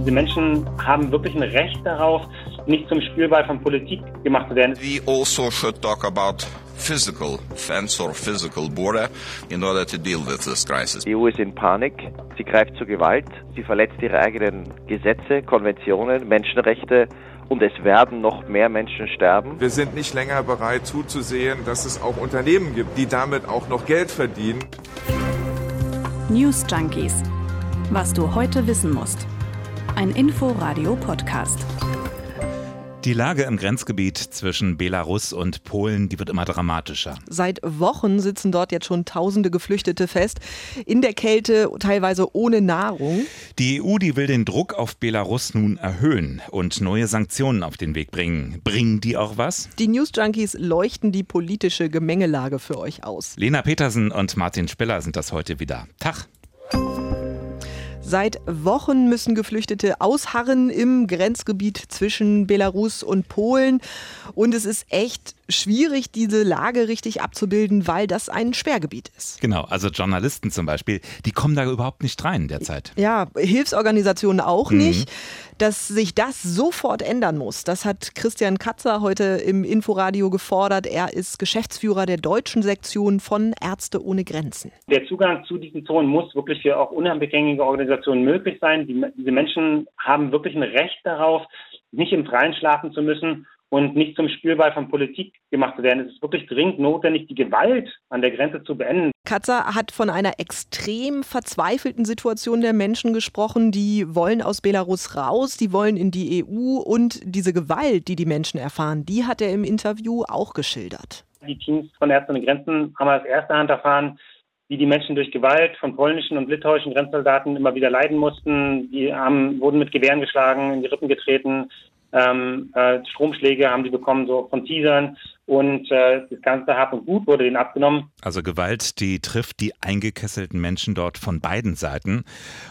Diese Menschen haben wirklich ein Recht darauf, nicht zum Spielball von Politik gemacht zu werden. We also should talk about physical fence or physical border in order to deal with this crisis. Die EU ist in Panik. Sie greift zur Gewalt. Sie verletzt ihre eigenen Gesetze, Konventionen, Menschenrechte. Und es werden noch mehr Menschen sterben. Wir sind nicht länger bereit zuzusehen, dass es auch Unternehmen gibt, die damit auch noch Geld verdienen. News Junkies. Was du heute wissen musst. Ein Info-Radio-Podcast. Die Lage im Grenzgebiet zwischen Belarus und Polen, die wird immer dramatischer. Seit Wochen sitzen dort jetzt schon tausende Geflüchtete fest, in der Kälte, teilweise ohne Nahrung. Die EU, die will den Druck auf Belarus nun erhöhen und neue Sanktionen auf den Weg bringen. Bringen die auch was? Die News Junkies leuchten die politische Gemengelage für euch aus. Lena Petersen und Martin Spiller sind das heute wieder. Tag. Seit Wochen müssen Geflüchtete ausharren im Grenzgebiet zwischen Belarus und Polen. Und es ist echt schwierig, diese Lage richtig abzubilden, weil das ein Sperrgebiet ist. Genau, also Journalisten zum Beispiel, die kommen da überhaupt nicht rein derzeit. Ja, Hilfsorganisationen auch mhm. nicht. Dass sich das sofort ändern muss, das hat Christian Katzer heute im Inforadio gefordert. Er ist Geschäftsführer der deutschen Sektion von Ärzte ohne Grenzen. Der Zugang zu diesen Zonen muss wirklich für auch unabhängige Organisationen möglich sein. Die, diese Menschen haben wirklich ein Recht darauf, nicht im Freien schlafen zu müssen und nicht zum Spielball von Politik gemacht zu werden. Es ist wirklich dringend notwendig, die Gewalt an der Grenze zu beenden. Katzer hat von einer extrem verzweifelten Situation der Menschen gesprochen. Die wollen aus Belarus raus, die wollen in die EU und diese Gewalt, die die Menschen erfahren, die hat er im Interview auch geschildert. Die Teams von Ärzte ohne Grenzen haben aus erster Hand erfahren, wie die Menschen durch Gewalt von polnischen und litauischen Grenzsoldaten immer wieder leiden mussten. Die haben, wurden mit Gewehren geschlagen, in die Rippen getreten, ähm, äh, Stromschläge haben die bekommen, so von Teasern. Und äh, das ganze Hab und Gut wurde ihnen abgenommen. Also Gewalt, die trifft die eingekesselten Menschen dort von beiden Seiten.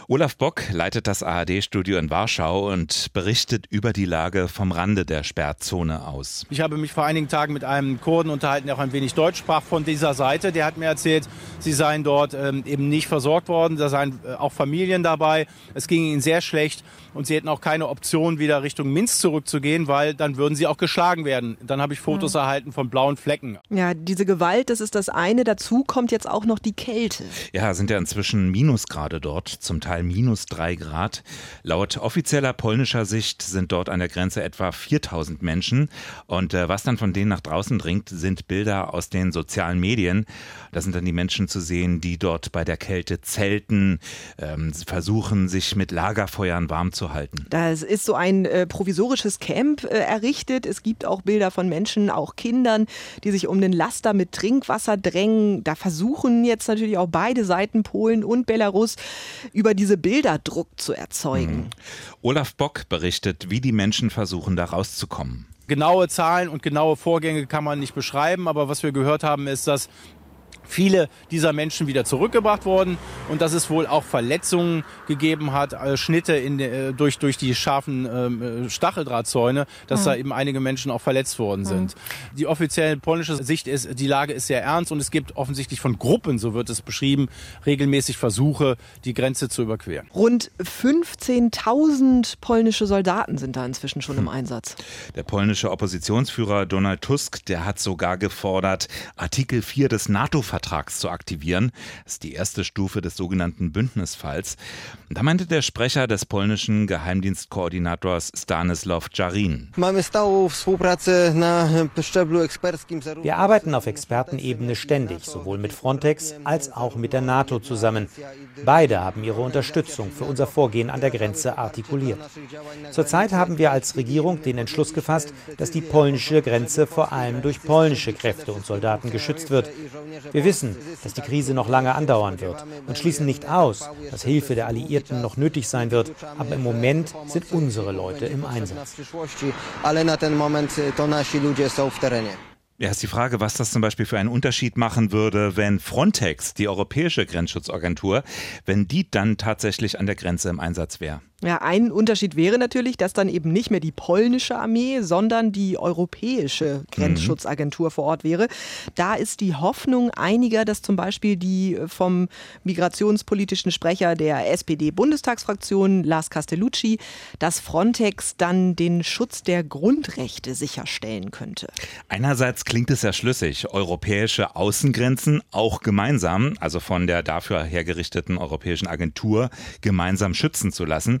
Olaf Bock leitet das ARD-Studio in Warschau und berichtet über die Lage vom Rande der Sperrzone aus. Ich habe mich vor einigen Tagen mit einem Kurden unterhalten, der auch ein wenig Deutsch sprach von dieser Seite. Der hat mir erzählt, sie seien dort ähm, eben nicht versorgt worden. Da seien äh, auch Familien dabei. Es ging ihnen sehr schlecht und sie hätten auch keine Option, wieder Richtung Minsk zurückzugehen, weil dann würden sie auch geschlagen werden. Dann habe ich Fotos mhm. erhalten Verhalten von blauen Flecken. Ja, diese Gewalt, das ist das eine. Dazu kommt jetzt auch noch die Kälte. Ja, sind ja inzwischen Minusgrade dort, zum Teil minus drei Grad. Laut offizieller polnischer Sicht sind dort an der Grenze etwa 4000 Menschen. Und äh, was dann von denen nach draußen dringt, sind Bilder aus den sozialen Medien. Da sind dann die Menschen zu sehen, die dort bei der Kälte zelten, ähm, versuchen, sich mit Lagerfeuern warm zu halten. Das ist so ein äh, provisorisches Camp äh, errichtet. Es gibt auch Bilder von Menschen, auch Kinder Kindern, die sich um den Laster mit Trinkwasser drängen. Da versuchen jetzt natürlich auch beide Seiten, Polen und Belarus, über diese Bilder Druck zu erzeugen. Mhm. Olaf Bock berichtet, wie die Menschen versuchen, da rauszukommen. Genaue Zahlen und genaue Vorgänge kann man nicht beschreiben, aber was wir gehört haben, ist, dass viele dieser Menschen wieder zurückgebracht wurden und dass es wohl auch Verletzungen gegeben hat, äh, Schnitte in, äh, durch, durch die scharfen ähm, äh, Stacheldrahtzäune, dass mhm. da eben einige Menschen auch verletzt worden mhm. sind. Die offizielle polnische Sicht ist, die Lage ist sehr ernst und es gibt offensichtlich von Gruppen, so wird es beschrieben, regelmäßig Versuche, die Grenze zu überqueren. Rund 15.000 polnische Soldaten sind da inzwischen schon im hm. Einsatz. Der polnische Oppositionsführer Donald Tusk, der hat sogar gefordert, Artikel 4 des NATO-Vertrags Vertrags zu aktivieren. Das ist die erste Stufe des sogenannten Bündnisfalls. Da meinte der Sprecher des polnischen Geheimdienstkoordinators Stanislaw Jarin. Wir arbeiten auf Expertenebene ständig, sowohl mit Frontex als auch mit der NATO zusammen. Beide haben ihre Unterstützung für unser Vorgehen an der Grenze artikuliert. Zurzeit haben wir als Regierung den Entschluss gefasst, dass die polnische Grenze vor allem durch polnische Kräfte und Soldaten geschützt wird. Wir wir wissen, dass die Krise noch lange andauern wird und schließen nicht aus, dass Hilfe der Alliierten noch nötig sein wird. Aber im Moment sind unsere Leute im Einsatz. Ist die Frage, was das zum Beispiel für einen Unterschied machen würde, wenn Frontex, die europäische Grenzschutzagentur, wenn die dann tatsächlich an der Grenze im Einsatz wäre. Ja, ein Unterschied wäre natürlich, dass dann eben nicht mehr die polnische Armee, sondern die europäische Grenzschutzagentur mhm. vor Ort wäre. Da ist die Hoffnung einiger, dass zum Beispiel die vom migrationspolitischen Sprecher der SPD-Bundestagsfraktion, Lars Castellucci, dass Frontex dann den Schutz der Grundrechte sicherstellen könnte. Einerseits klingt es ja schlüssig, europäische Außengrenzen auch gemeinsam, also von der dafür hergerichteten europäischen Agentur, gemeinsam schützen zu lassen.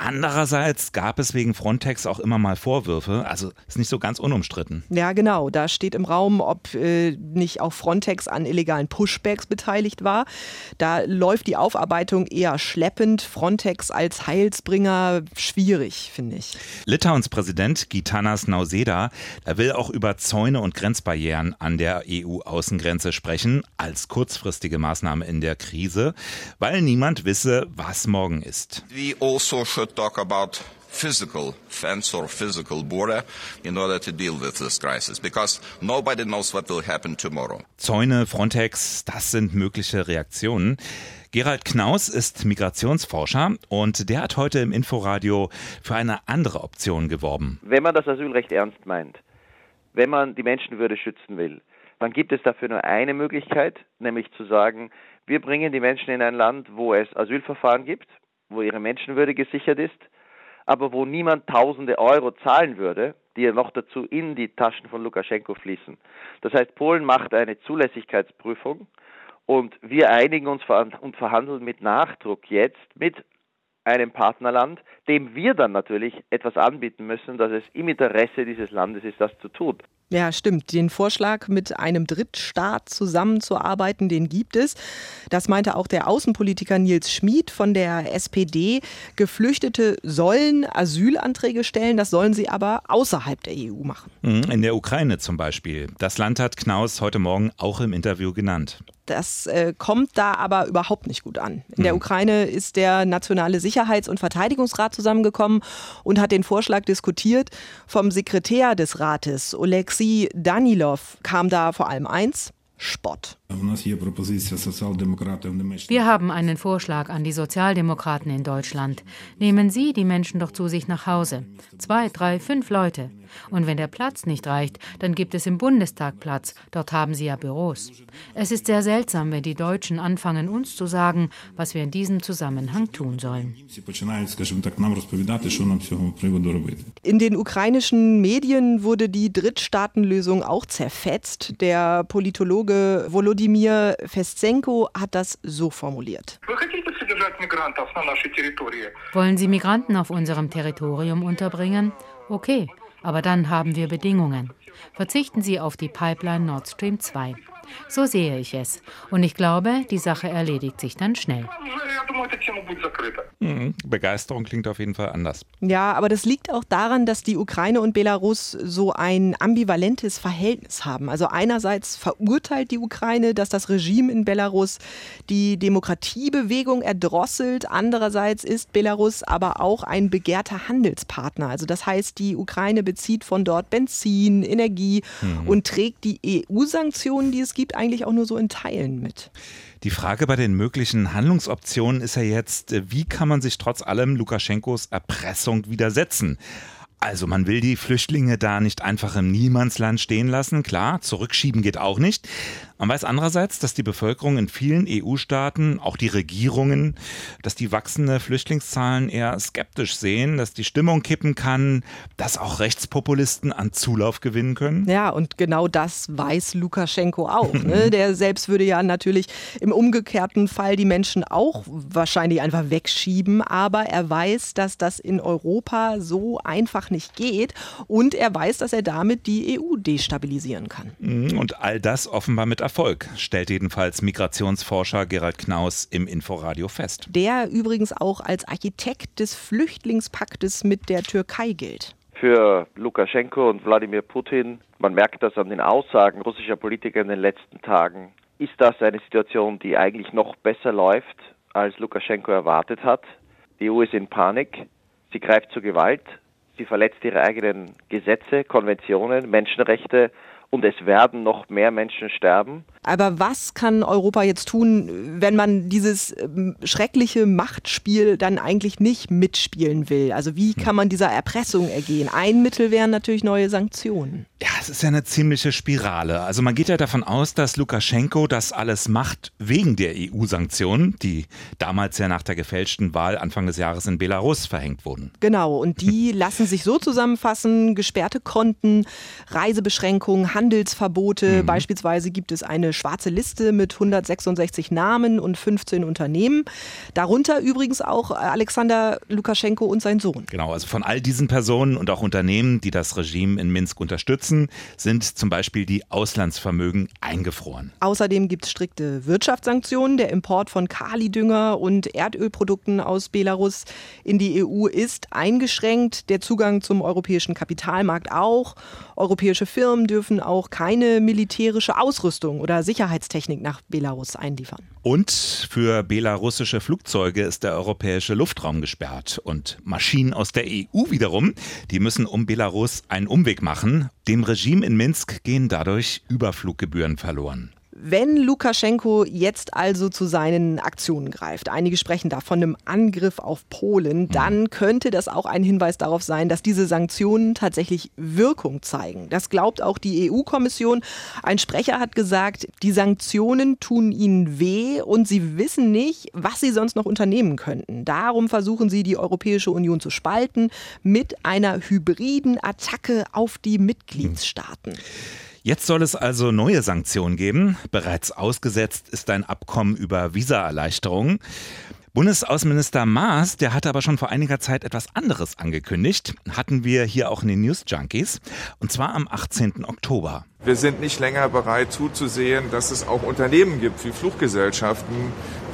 Andererseits gab es wegen Frontex auch immer mal Vorwürfe, also ist nicht so ganz unumstritten. Ja, genau. Da steht im Raum, ob äh, nicht auch Frontex an illegalen Pushbacks beteiligt war. Da läuft die Aufarbeitung eher schleppend. Frontex als Heilsbringer schwierig, finde ich. Litauens Präsident Gitanas Nauseda, der will auch über Zäune und Grenzbarrieren an der EU-Außengrenze sprechen, als kurzfristige Maßnahme in der Krise, weil niemand wisse, was morgen ist. We also should talk about physical fence or physical border in order to deal with this crisis because nobody knows what will happen tomorrow. Zäune, Frontex, das sind mögliche Reaktionen. Gerald Knaus ist Migrationsforscher und der hat heute im Inforadio für eine andere Option geworben. Wenn man das Asylrecht ernst meint, wenn man die Menschenwürde schützen will, dann gibt es dafür nur eine Möglichkeit, nämlich zu sagen, wir bringen die Menschen in ein Land, wo es Asylverfahren gibt, wo ihre Menschenwürde gesichert ist, aber wo niemand tausende Euro zahlen würde, die ja noch dazu in die Taschen von Lukaschenko fließen. Das heißt, Polen macht eine Zulässigkeitsprüfung und wir einigen uns und verhandeln mit Nachdruck jetzt mit einem Partnerland, dem wir dann natürlich etwas anbieten müssen, dass es im Interesse dieses Landes ist, das zu tun. Ja, stimmt. Den Vorschlag, mit einem Drittstaat zusammenzuarbeiten, den gibt es. Das meinte auch der Außenpolitiker Nils Schmid von der SPD. Geflüchtete sollen Asylanträge stellen, das sollen sie aber außerhalb der EU machen. Mhm, in der Ukraine zum Beispiel. Das Land hat Knaus heute Morgen auch im Interview genannt. Das äh, kommt da aber überhaupt nicht gut an. In der mhm. Ukraine ist der Nationale Sicherheits- und Verteidigungsrat zusammengekommen und hat den Vorschlag diskutiert. Vom Sekretär des Rates, Oleksiy Danilov, kam da vor allem eins, Spott. Wir haben einen Vorschlag an die Sozialdemokraten in Deutschland. Nehmen Sie die Menschen doch zu sich nach Hause. Zwei, drei, fünf Leute. Und wenn der Platz nicht reicht, dann gibt es im Bundestag Platz. Dort haben Sie ja Büros. Es ist sehr seltsam, wenn die Deutschen anfangen, uns zu sagen, was wir in diesem Zusammenhang tun sollen. In den ukrainischen Medien wurde die Drittstaatenlösung auch zerfetzt. Der Politologe Volodymyr Wladimir Festsenko hat das so formuliert. Wollen Sie Migranten auf unserem Territorium unterbringen? Okay, aber dann haben wir Bedingungen. Verzichten Sie auf die Pipeline Nord Stream 2. So sehe ich es. Und ich glaube, die Sache erledigt sich dann schnell. Mhm. Begeisterung klingt auf jeden Fall anders. Ja, aber das liegt auch daran, dass die Ukraine und Belarus so ein ambivalentes Verhältnis haben. Also einerseits verurteilt die Ukraine, dass das Regime in Belarus die Demokratiebewegung erdrosselt. Andererseits ist Belarus aber auch ein begehrter Handelspartner. Also das heißt, die Ukraine bezieht von dort Benzin, Energie mhm. und trägt die EU-Sanktionen, die es gibt, eigentlich auch nur so in Teilen mit. Die Frage bei den möglichen Handlungsoptionen ist ja jetzt, äh, wie kann man sich trotz allem Lukaschenkos Erpressung widersetzen? Also man will die Flüchtlinge da nicht einfach im Niemandsland stehen lassen. Klar, zurückschieben geht auch nicht. Man weiß andererseits, dass die Bevölkerung in vielen EU-Staaten, auch die Regierungen, dass die wachsende Flüchtlingszahlen eher skeptisch sehen, dass die Stimmung kippen kann, dass auch Rechtspopulisten an Zulauf gewinnen können. Ja, und genau das weiß Lukaschenko auch. Ne? Der selbst würde ja natürlich im umgekehrten Fall die Menschen auch wahrscheinlich einfach wegschieben. Aber er weiß, dass das in Europa so einfach nicht geht. Und er weiß, dass er damit die EU destabilisieren kann. Mhm, und all das offenbar mit Erfolg, stellt jedenfalls Migrationsforscher Gerald Knaus im Inforadio fest. Der übrigens auch als Architekt des Flüchtlingspaktes mit der Türkei gilt. Für Lukaschenko und Wladimir Putin, man merkt das an den Aussagen russischer Politiker in den letzten Tagen, ist das eine Situation, die eigentlich noch besser läuft, als Lukaschenko erwartet hat. Die EU ist in Panik, sie greift zur Gewalt, Sie verletzt ihre eigenen Gesetze, Konventionen, Menschenrechte und es werden noch mehr Menschen sterben. Aber was kann Europa jetzt tun, wenn man dieses ähm, schreckliche Machtspiel dann eigentlich nicht mitspielen will? Also wie kann man dieser Erpressung ergehen? Ein Mittel wären natürlich neue Sanktionen. Ja, es ist ja eine ziemliche Spirale. Also man geht ja davon aus, dass Lukaschenko das alles macht wegen der EU-Sanktionen, die damals ja nach der gefälschten Wahl Anfang des Jahres in Belarus verhängt wurden. Genau, und die lassen sich so zusammenfassen, gesperrte Konten, Reisebeschränkungen, Handelsverbote. Mhm. Beispielsweise gibt es eine schwarze Liste mit 166 Namen und 15 Unternehmen. Darunter übrigens auch Alexander Lukaschenko und sein Sohn. Genau, also von all diesen Personen und auch Unternehmen, die das Regime in Minsk unterstützen, sind zum Beispiel die Auslandsvermögen eingefroren. Außerdem gibt es strikte Wirtschaftssanktionen. Der Import von Kalidünger und Erdölprodukten aus Belarus in die EU ist eingeschränkt. Der Zugang zum europäischen Kapitalmarkt auch. Europäische Firmen dürfen auch keine militärische Ausrüstung oder Sicherheitstechnik nach Belarus einliefern. Und für belarussische Flugzeuge ist der europäische Luftraum gesperrt. Und Maschinen aus der EU wiederum, die müssen um Belarus einen Umweg machen. Dem Regime in Minsk gehen dadurch Überfluggebühren verloren. Wenn Lukaschenko jetzt also zu seinen Aktionen greift, einige sprechen da von einem Angriff auf Polen, mhm. dann könnte das auch ein Hinweis darauf sein, dass diese Sanktionen tatsächlich Wirkung zeigen. Das glaubt auch die EU-Kommission. Ein Sprecher hat gesagt, die Sanktionen tun ihnen weh und sie wissen nicht, was sie sonst noch unternehmen könnten. Darum versuchen sie, die Europäische Union zu spalten mit einer hybriden Attacke auf die Mitgliedstaaten. Mhm. Jetzt soll es also neue Sanktionen geben. Bereits ausgesetzt ist ein Abkommen über Visaerleichterungen. Bundesaußenminister Maas, der hatte aber schon vor einiger Zeit etwas anderes angekündigt. Hatten wir hier auch in den News Junkies. Und zwar am 18. Oktober. Wir sind nicht länger bereit zuzusehen, dass es auch Unternehmen gibt wie Fluggesellschaften,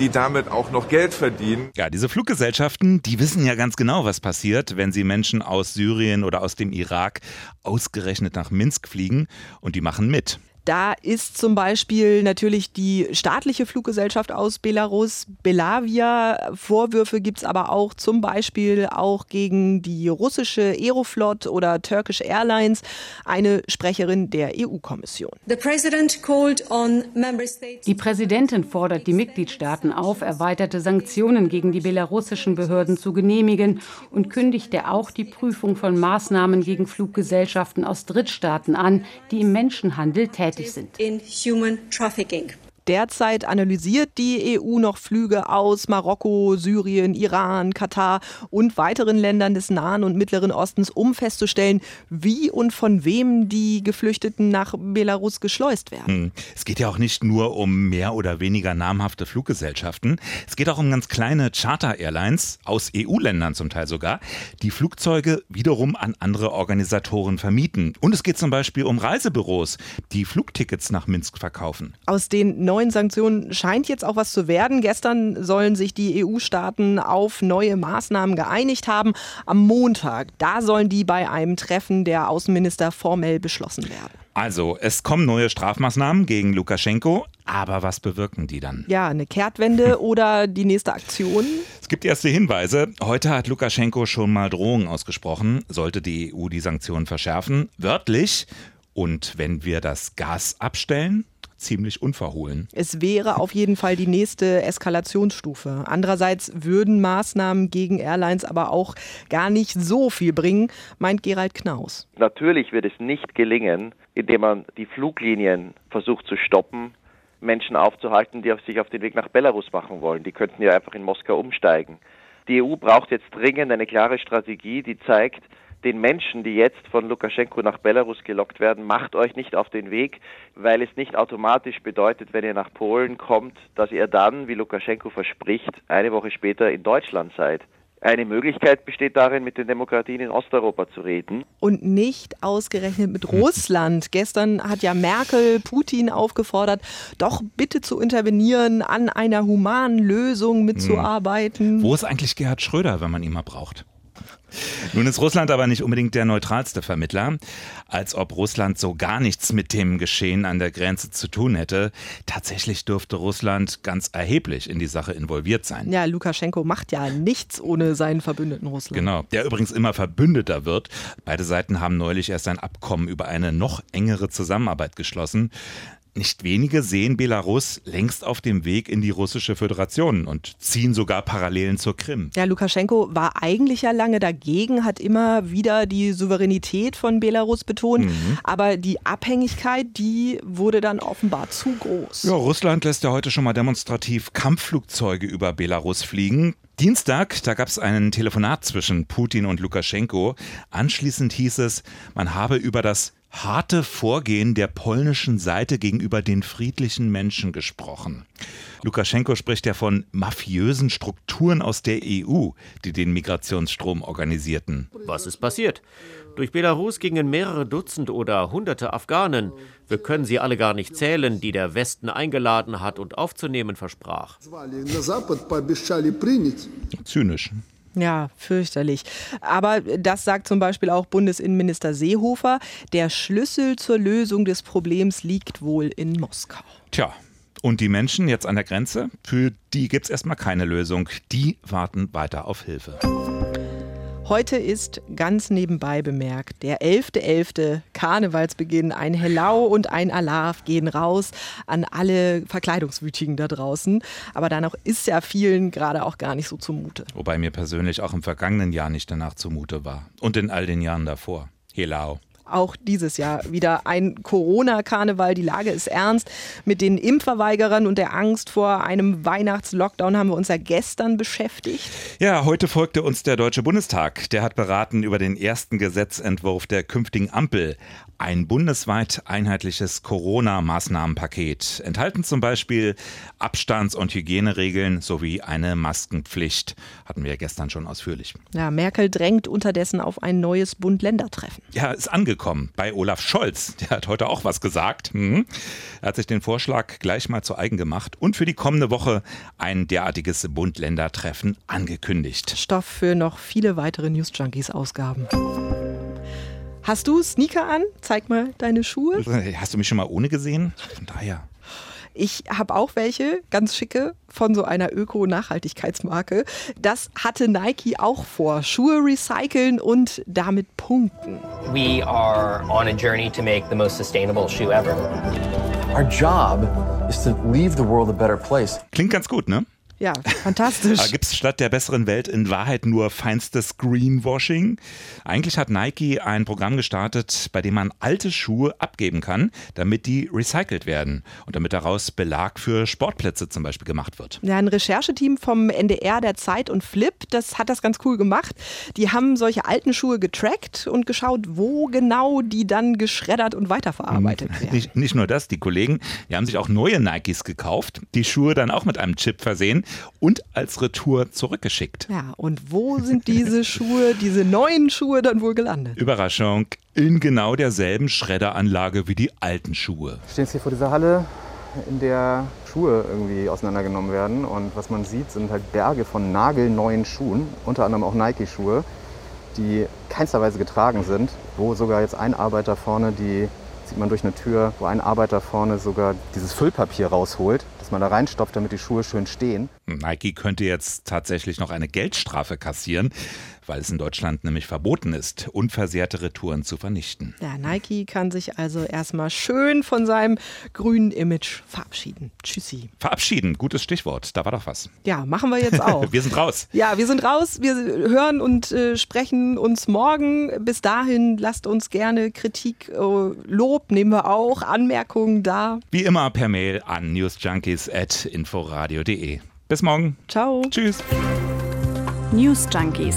die damit auch noch Geld verdienen. Ja, diese Fluggesellschaften, die wissen ja ganz genau, was passiert, wenn sie Menschen aus Syrien oder aus dem Irak ausgerechnet nach Minsk fliegen und die machen mit. Da ist zum Beispiel natürlich die staatliche Fluggesellschaft aus Belarus, Belavia. Vorwürfe gibt es aber auch zum Beispiel auch gegen die russische Aeroflot oder Turkish Airlines, eine Sprecherin der EU-Kommission. Die Präsidentin fordert die Mitgliedstaaten auf, erweiterte Sanktionen gegen die belarussischen Behörden zu genehmigen und kündigte auch die Prüfung von Maßnahmen gegen Fluggesellschaften aus Drittstaaten an, die im Menschenhandel tätig tätig sind. Derzeit analysiert die EU noch Flüge aus Marokko, Syrien, Iran, Katar und weiteren Ländern des Nahen und Mittleren Ostens, um festzustellen, wie und von wem die Geflüchteten nach Belarus geschleust werden. Hm. Es geht ja auch nicht nur um mehr oder weniger namhafte Fluggesellschaften. Es geht auch um ganz kleine Charter-Airlines aus EU-Ländern zum Teil sogar, die Flugzeuge wiederum an andere Organisatoren vermieten. Und es geht zum Beispiel um Reisebüros, die Flugtickets nach Minsk verkaufen. Aus den neuen Sanktionen scheint jetzt auch was zu werden. Gestern sollen sich die EU-Staaten auf neue Maßnahmen geeinigt haben. Am Montag, da sollen die bei einem Treffen der Außenminister formell beschlossen werden. Also, es kommen neue Strafmaßnahmen gegen Lukaschenko, aber was bewirken die dann? Ja, eine Kehrtwende oder die nächste Aktion? Es gibt erste Hinweise. Heute hat Lukaschenko schon mal Drohungen ausgesprochen, sollte die EU die Sanktionen verschärfen. Wörtlich. Und wenn wir das Gas abstellen, ziemlich unverhohlen. Es wäre auf jeden Fall die nächste Eskalationsstufe. Andererseits würden Maßnahmen gegen Airlines aber auch gar nicht so viel bringen, meint Gerald Knaus. Natürlich wird es nicht gelingen, indem man die Fluglinien versucht zu stoppen, Menschen aufzuhalten, die sich auf den Weg nach Belarus machen wollen. Die könnten ja einfach in Moskau umsteigen. Die EU braucht jetzt dringend eine klare Strategie, die zeigt, den Menschen, die jetzt von Lukaschenko nach Belarus gelockt werden, macht euch nicht auf den Weg, weil es nicht automatisch bedeutet, wenn ihr nach Polen kommt, dass ihr dann, wie Lukaschenko verspricht, eine Woche später in Deutschland seid. Eine Möglichkeit besteht darin, mit den Demokratien in Osteuropa zu reden. Und nicht ausgerechnet mit Russland. Gestern hat ja Merkel Putin aufgefordert, doch bitte zu intervenieren, an einer humanen Lösung mitzuarbeiten. Wo ist eigentlich Gerhard Schröder, wenn man ihn mal braucht? Nun ist Russland aber nicht unbedingt der neutralste Vermittler, als ob Russland so gar nichts mit dem Geschehen an der Grenze zu tun hätte. Tatsächlich dürfte Russland ganz erheblich in die Sache involviert sein. Ja, Lukaschenko macht ja nichts ohne seinen Verbündeten Russland. Genau, der übrigens immer verbündeter wird. Beide Seiten haben neulich erst ein Abkommen über eine noch engere Zusammenarbeit geschlossen. Nicht wenige sehen Belarus längst auf dem Weg in die russische Föderation und ziehen sogar Parallelen zur Krim. Ja, Lukaschenko war eigentlich ja lange dagegen, hat immer wieder die Souveränität von Belarus betont, mhm. aber die Abhängigkeit, die wurde dann offenbar zu groß. Ja, Russland lässt ja heute schon mal demonstrativ Kampfflugzeuge über Belarus fliegen. Dienstag, da gab es ein Telefonat zwischen Putin und Lukaschenko. Anschließend hieß es, man habe über das harte Vorgehen der polnischen Seite gegenüber den friedlichen Menschen gesprochen. Lukaschenko spricht ja von mafiösen Strukturen aus der EU, die den Migrationsstrom organisierten. Was ist passiert? Durch Belarus gingen mehrere Dutzend oder hunderte Afghanen. Wir können sie alle gar nicht zählen, die der Westen eingeladen hat und aufzunehmen versprach. Zynisch. Ja, fürchterlich. Aber das sagt zum Beispiel auch Bundesinnenminister Seehofer. Der Schlüssel zur Lösung des Problems liegt wohl in Moskau. Tja, und die Menschen jetzt an der Grenze, für die gibt es erstmal keine Lösung. Die warten weiter auf Hilfe. Heute ist ganz nebenbei bemerkt der 11.11. .11. Karnevalsbeginn. Ein Hellau und ein Alarv gehen raus an alle Verkleidungswütigen da draußen. Aber danach ist ja vielen gerade auch gar nicht so zumute. Wobei mir persönlich auch im vergangenen Jahr nicht danach zumute war. Und in all den Jahren davor. Hellau auch dieses Jahr wieder ein Corona-Karneval. Die Lage ist ernst. Mit den Impfverweigerern und der Angst vor einem Weihnachtslockdown haben wir uns ja gestern beschäftigt. Ja, heute folgte uns der Deutsche Bundestag. Der hat beraten über den ersten Gesetzentwurf der künftigen Ampel. Ein bundesweit einheitliches Corona-Maßnahmenpaket. Enthalten zum Beispiel Abstands- und Hygieneregeln sowie eine Maskenpflicht. Hatten wir ja gestern schon ausführlich. Ja, Merkel drängt unterdessen auf ein neues Bund-Länder-Treffen. Ja, ist angekommen bei Olaf Scholz. Der hat heute auch was gesagt. Mhm. Er hat sich den Vorschlag gleich mal zu eigen gemacht und für die kommende Woche ein derartiges Bund-Länder-Treffen angekündigt. Stoff für noch viele weitere News Junkies-Ausgaben. Hast du Sneaker an? Zeig mal deine Schuhe. Hast du mich schon mal ohne gesehen? Von daher. Ich habe auch welche, ganz schicke, von so einer Öko-Nachhaltigkeitsmarke. Das hatte Nike auch vor. Schuhe recyceln und damit punkten. We are on a journey to make the most sustainable shoe ever. Our job is to leave the world a better place. Klingt ganz gut, ne? Ja, fantastisch. Gibt es statt der besseren Welt in Wahrheit nur feinstes Greenwashing? Eigentlich hat Nike ein Programm gestartet, bei dem man alte Schuhe abgeben kann, damit die recycelt werden und damit daraus Belag für Sportplätze zum Beispiel gemacht wird. Ja, ein Rechercheteam vom NDR, der Zeit und Flip, das hat das ganz cool gemacht. Die haben solche alten Schuhe getrackt und geschaut, wo genau die dann geschreddert und weiterverarbeitet werden. Nicht, nicht nur das, die Kollegen, die haben sich auch neue Nikes gekauft, die Schuhe dann auch mit einem Chip versehen und als Retour zurückgeschickt. Ja, und wo sind diese Schuhe, diese neuen Schuhe dann wohl gelandet? Überraschung, in genau derselben Schredderanlage wie die alten Schuhe. Wir stehen jetzt hier vor dieser Halle, in der Schuhe irgendwie auseinandergenommen werden. Und was man sieht, sind halt Berge von nagelneuen Schuhen, unter anderem auch Nike-Schuhe, die keinster Weise getragen sind, wo sogar jetzt ein Arbeiter vorne die sieht man durch eine Tür, wo ein Arbeiter vorne sogar dieses Füllpapier rausholt dass man da reinstopft, damit die Schuhe schön stehen. Nike könnte jetzt tatsächlich noch eine Geldstrafe kassieren, weil es in Deutschland nämlich verboten ist, unversehrte Retouren zu vernichten. Ja, Nike kann sich also erstmal schön von seinem grünen Image verabschieden. Tschüssi. Verabschieden, gutes Stichwort. Da war doch was. Ja, machen wir jetzt auch. wir sind raus. Ja, wir sind raus. Wir hören und äh, sprechen uns morgen. Bis dahin lasst uns gerne Kritik, äh, Lob nehmen wir auch, Anmerkungen da. Wie immer per Mail an newsjunkies junkies.inforadio.de. Bis morgen. Ciao. Tschüss. News Junkies.